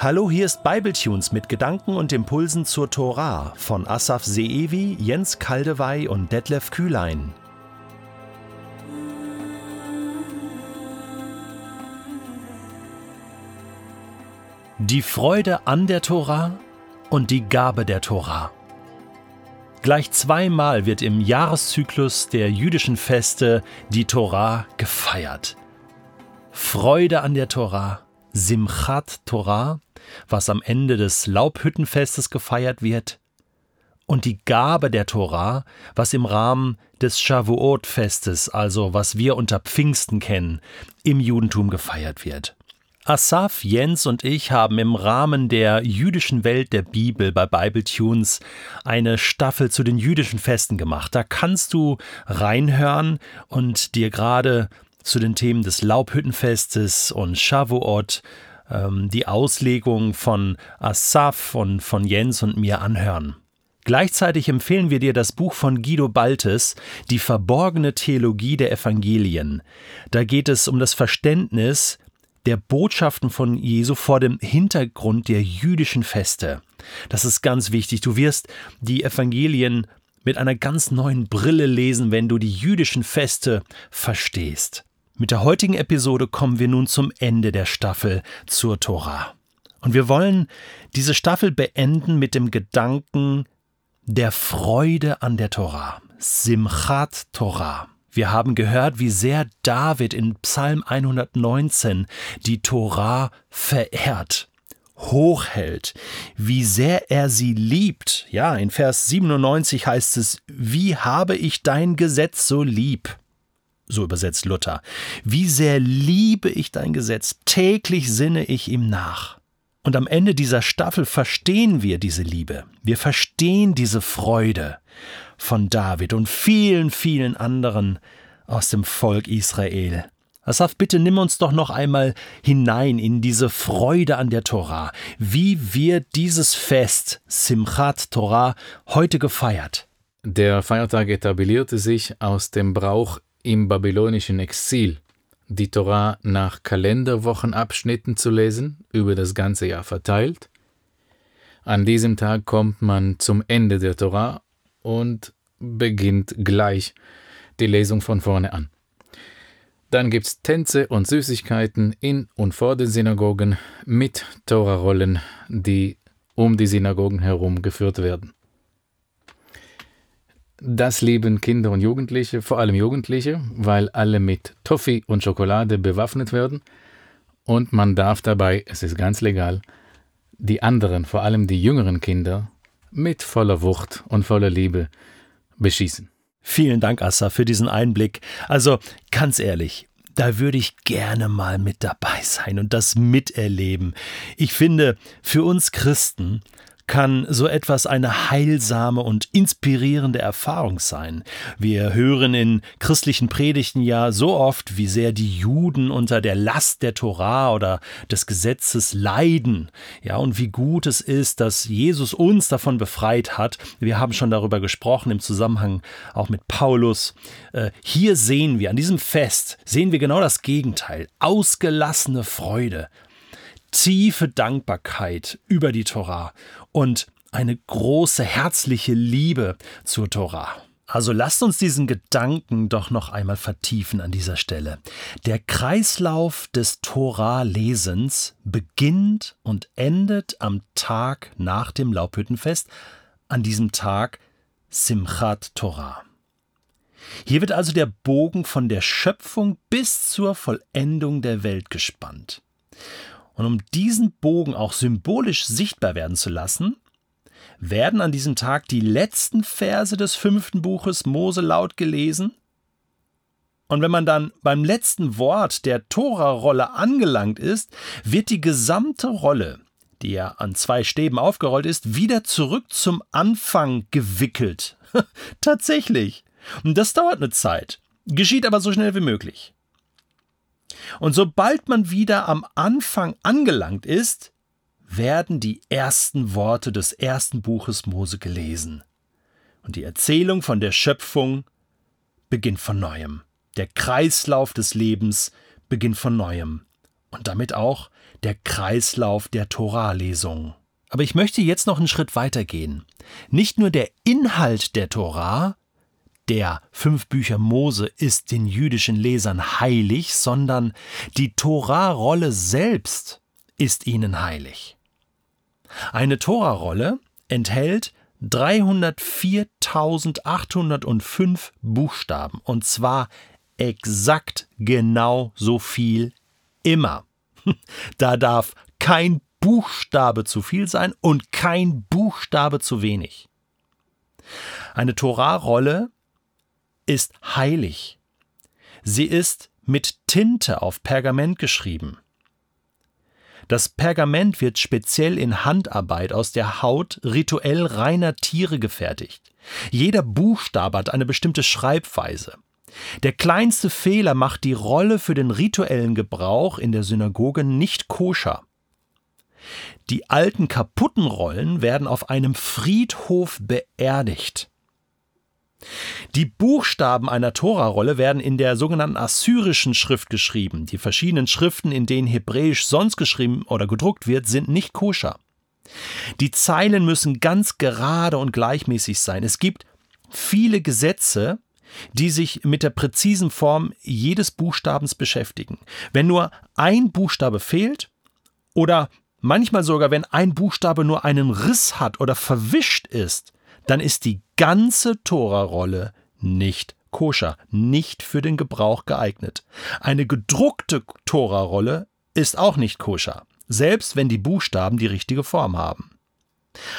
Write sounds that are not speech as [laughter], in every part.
Hallo, hier ist Bibletunes mit Gedanken und Impulsen zur Tora von Asaf Seevi, Jens Kaldewey und Detlef Kühlein. Die Freude an der Tora und die Gabe der Tora. Gleich zweimal wird im Jahreszyklus der jüdischen Feste die Tora gefeiert. Freude an der Tora, Simchat Torah, was am Ende des Laubhüttenfestes gefeiert wird, und die Gabe der Tora, was im Rahmen des Shavuot-Festes, also was wir unter Pfingsten kennen, im Judentum gefeiert wird. Asaf, Jens und ich haben im Rahmen der jüdischen Welt der Bibel bei Bible Tunes eine Staffel zu den jüdischen Festen gemacht. Da kannst du reinhören und dir gerade zu den Themen des Laubhüttenfestes und Shavuot ähm, die Auslegung von Asaf und von Jens und mir anhören. Gleichzeitig empfehlen wir dir das Buch von Guido Baltes, Die verborgene Theologie der Evangelien. Da geht es um das Verständnis der Botschaften von Jesu vor dem Hintergrund der jüdischen Feste. Das ist ganz wichtig. Du wirst die Evangelien mit einer ganz neuen Brille lesen, wenn du die jüdischen Feste verstehst. Mit der heutigen Episode kommen wir nun zum Ende der Staffel zur Tora. Und wir wollen diese Staffel beenden mit dem Gedanken der Freude an der Tora. Simchat Torah. Wir haben gehört, wie sehr David in Psalm 119 die Tora verehrt, hochhält, wie sehr er sie liebt. Ja, in Vers 97 heißt es, wie habe ich dein Gesetz so lieb? So übersetzt Luther. Wie sehr liebe ich dein Gesetz, täglich sinne ich ihm nach. Und am Ende dieser Staffel verstehen wir diese Liebe, wir verstehen diese Freude von David und vielen, vielen anderen aus dem Volk Israel. Asaf, bitte nimm uns doch noch einmal hinein in diese Freude an der Torah. Wie wird dieses Fest, Simchat Torah, heute gefeiert? Der Feiertag etablierte sich aus dem Brauch im babylonischen Exil, die Torah nach Kalenderwochenabschnitten zu lesen, über das ganze Jahr verteilt. An diesem Tag kommt man zum Ende der Torah und beginnt gleich die Lesung von vorne an. Dann gibt's Tänze und Süßigkeiten in und vor den Synagogen mit Torarollen, die um die Synagogen herum geführt werden. Das lieben Kinder und Jugendliche, vor allem Jugendliche, weil alle mit Toffee und Schokolade bewaffnet werden und man darf dabei, es ist ganz legal, die anderen, vor allem die jüngeren Kinder, mit voller Wucht und voller Liebe beschießen. Vielen Dank, Assa, für diesen Einblick. Also ganz ehrlich, da würde ich gerne mal mit dabei sein und das miterleben. Ich finde, für uns Christen kann so etwas eine heilsame und inspirierende Erfahrung sein. Wir hören in christlichen Predigten ja so oft, wie sehr die Juden unter der Last der Torah oder des Gesetzes leiden. Ja, und wie gut es ist, dass Jesus uns davon befreit hat. Wir haben schon darüber gesprochen im Zusammenhang auch mit Paulus. Äh, hier sehen wir, an diesem Fest, sehen wir genau das Gegenteil. Ausgelassene Freude, tiefe Dankbarkeit über die Torah und eine große herzliche Liebe zur Torah. Also lasst uns diesen Gedanken doch noch einmal vertiefen an dieser Stelle. Der Kreislauf des Torah-Lesens beginnt und endet am Tag nach dem Laubhüttenfest, an diesem Tag Simchat Torah. Hier wird also der Bogen von der Schöpfung bis zur Vollendung der Welt gespannt. Und um diesen Bogen auch symbolisch sichtbar werden zu lassen, werden an diesem Tag die letzten Verse des fünften Buches Mose laut gelesen. Und wenn man dann beim letzten Wort der Tora-Rolle angelangt ist, wird die gesamte Rolle, die ja an zwei Stäben aufgerollt ist, wieder zurück zum Anfang gewickelt. [laughs] Tatsächlich. Und das dauert eine Zeit, geschieht aber so schnell wie möglich. Und sobald man wieder am Anfang angelangt ist, werden die ersten Worte des ersten Buches Mose gelesen. Und die Erzählung von der Schöpfung beginnt von neuem. Der Kreislauf des Lebens beginnt von neuem. Und damit auch der Kreislauf der Torah-Lesung. Aber ich möchte jetzt noch einen Schritt weiter gehen. Nicht nur der Inhalt der Torah, der fünf Bücher Mose ist den jüdischen Lesern heilig, sondern die Torah-Rolle selbst ist ihnen heilig. Eine Torah-Rolle enthält 304.805 Buchstaben und zwar exakt genau so viel immer. [laughs] Da darf kein Buchstabe zu viel sein und kein Buchstabe zu wenig. Eine Torah-Rolle ist heilig. Sie ist mit Tinte auf Pergament geschrieben. Das Pergament wird speziell in Handarbeit aus der Haut rituell reiner Tiere gefertigt. Jeder Buchstabe hat eine bestimmte Schreibweise. Der kleinste Fehler macht die Rolle für den rituellen Gebrauch in der Synagoge nicht koscher. Die alten kaputten Rollen werden auf einem Friedhof beerdigt. Die Buchstaben einer Torarolle werden in der sogenannten assyrischen Schrift geschrieben. Die verschiedenen Schriften, in denen Hebräisch sonst geschrieben oder gedruckt wird, sind nicht koscher. Die Zeilen müssen ganz gerade und gleichmäßig sein. Es gibt viele Gesetze, die sich mit der präzisen Form jedes Buchstabens beschäftigen. Wenn nur ein Buchstabe fehlt oder manchmal sogar wenn ein Buchstabe nur einen Riss hat oder verwischt ist, dann ist die ganze Tora-Rolle nicht koscher, nicht für den Gebrauch geeignet. Eine gedruckte Tora-Rolle ist auch nicht koscher, selbst wenn die Buchstaben die richtige Form haben.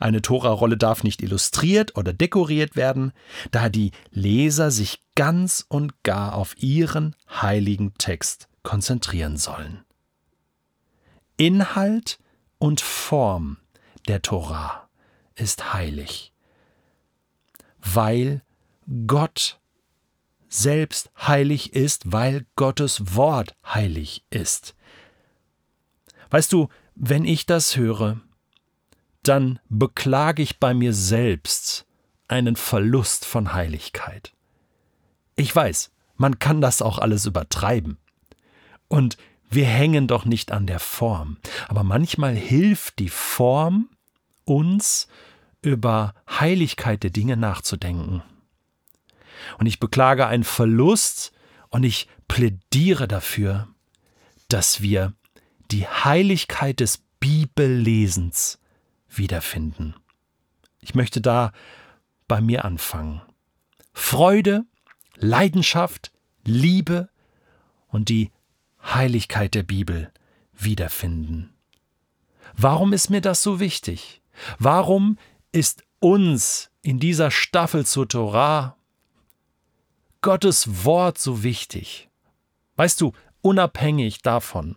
Eine Tora-Rolle darf nicht illustriert oder dekoriert werden, da die Leser sich ganz und gar auf ihren heiligen Text konzentrieren sollen. Inhalt und Form der Tora ist heilig, weil Gott selbst heilig ist, weil Gottes Wort heilig ist. Weißt du, wenn ich das höre, dann beklage ich bei mir selbst einen Verlust von Heiligkeit. Ich weiß, man kann das auch alles übertreiben. Und wir hängen doch nicht an der Form. Aber manchmal hilft die Form uns, über Heiligkeit der Dinge nachzudenken. Und ich beklage einen Verlust und ich plädiere dafür, dass wir die Heiligkeit des Bibellesens wiederfinden. Ich möchte da bei mir anfangen. Freude, Leidenschaft, Liebe und die Heiligkeit der Bibel wiederfinden. Warum ist mir das so wichtig? Warum ist uns in dieser Staffel zur Torah Gottes Wort so wichtig? Weißt du, unabhängig davon,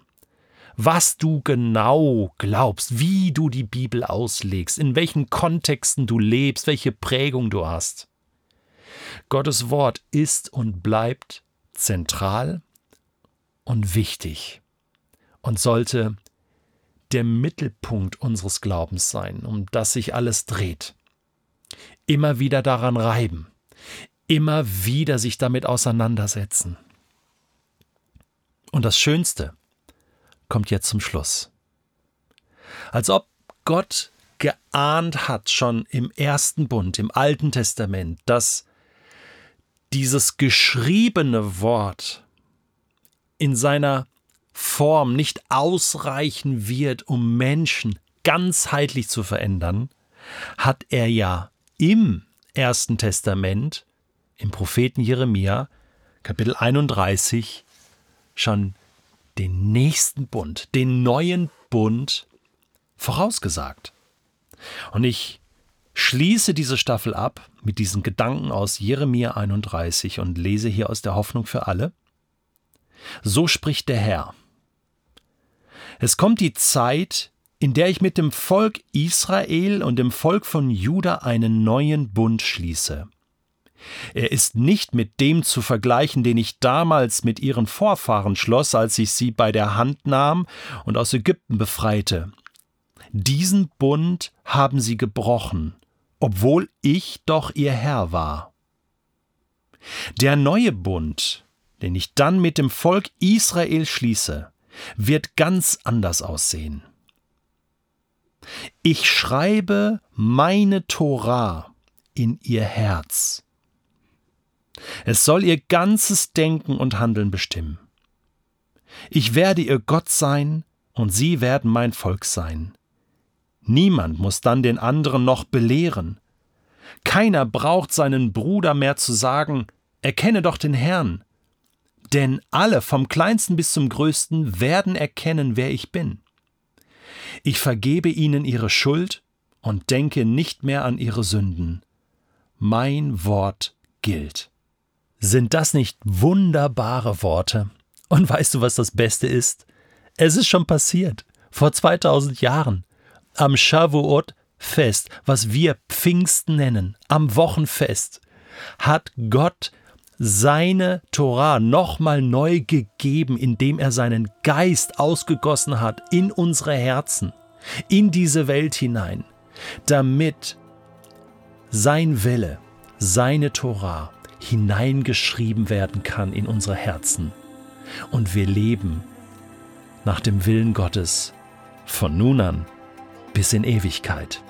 was du genau glaubst, wie du die Bibel auslegst, in welchen Kontexten du lebst, welche Prägung du hast. Gottes Wort ist und bleibt zentral und wichtig und sollte der Mittelpunkt unseres Glaubens sein, um das sich alles dreht. Immer wieder daran reiben, immer wieder sich damit auseinandersetzen. Und das Schönste, kommt jetzt zum Schluss. Als ob Gott geahnt hat schon im ersten Bund, im Alten Testament, dass dieses geschriebene Wort in seiner Form nicht ausreichen wird, um Menschen ganzheitlich zu verändern, hat er ja im Ersten Testament, im Propheten Jeremia, Kapitel 31, schon den nächsten Bund, den neuen Bund vorausgesagt. Und ich schließe diese Staffel ab mit diesen Gedanken aus Jeremia 31 und lese hier aus der Hoffnung für alle. So spricht der Herr. Es kommt die Zeit, in der ich mit dem Volk Israel und dem Volk von Juda einen neuen Bund schließe. Er ist nicht mit dem zu vergleichen, den ich damals mit ihren Vorfahren schloss, als ich sie bei der Hand nahm und aus Ägypten befreite. Diesen Bund haben sie gebrochen, obwohl ich doch ihr Herr war. Der neue Bund, den ich dann mit dem Volk Israel schließe, wird ganz anders aussehen. Ich schreibe meine Torah in ihr Herz. Es soll ihr ganzes Denken und Handeln bestimmen. Ich werde ihr Gott sein und sie werden mein Volk sein. Niemand muss dann den anderen noch belehren. Keiner braucht seinen Bruder mehr zu sagen, erkenne doch den Herrn. Denn alle, vom kleinsten bis zum größten, werden erkennen, wer ich bin. Ich vergebe ihnen ihre Schuld und denke nicht mehr an ihre Sünden. Mein Wort gilt. Sind das nicht wunderbare Worte? Und weißt du, was das Beste ist? Es ist schon passiert, vor 2000 Jahren, am Shavuot Fest, was wir Pfingsten nennen, am Wochenfest, hat Gott seine Torah nochmal neu gegeben, indem er seinen Geist ausgegossen hat in unsere Herzen, in diese Welt hinein, damit sein Wille, seine Torah hineingeschrieben werden kann in unsere Herzen. Und wir leben nach dem Willen Gottes von nun an bis in Ewigkeit.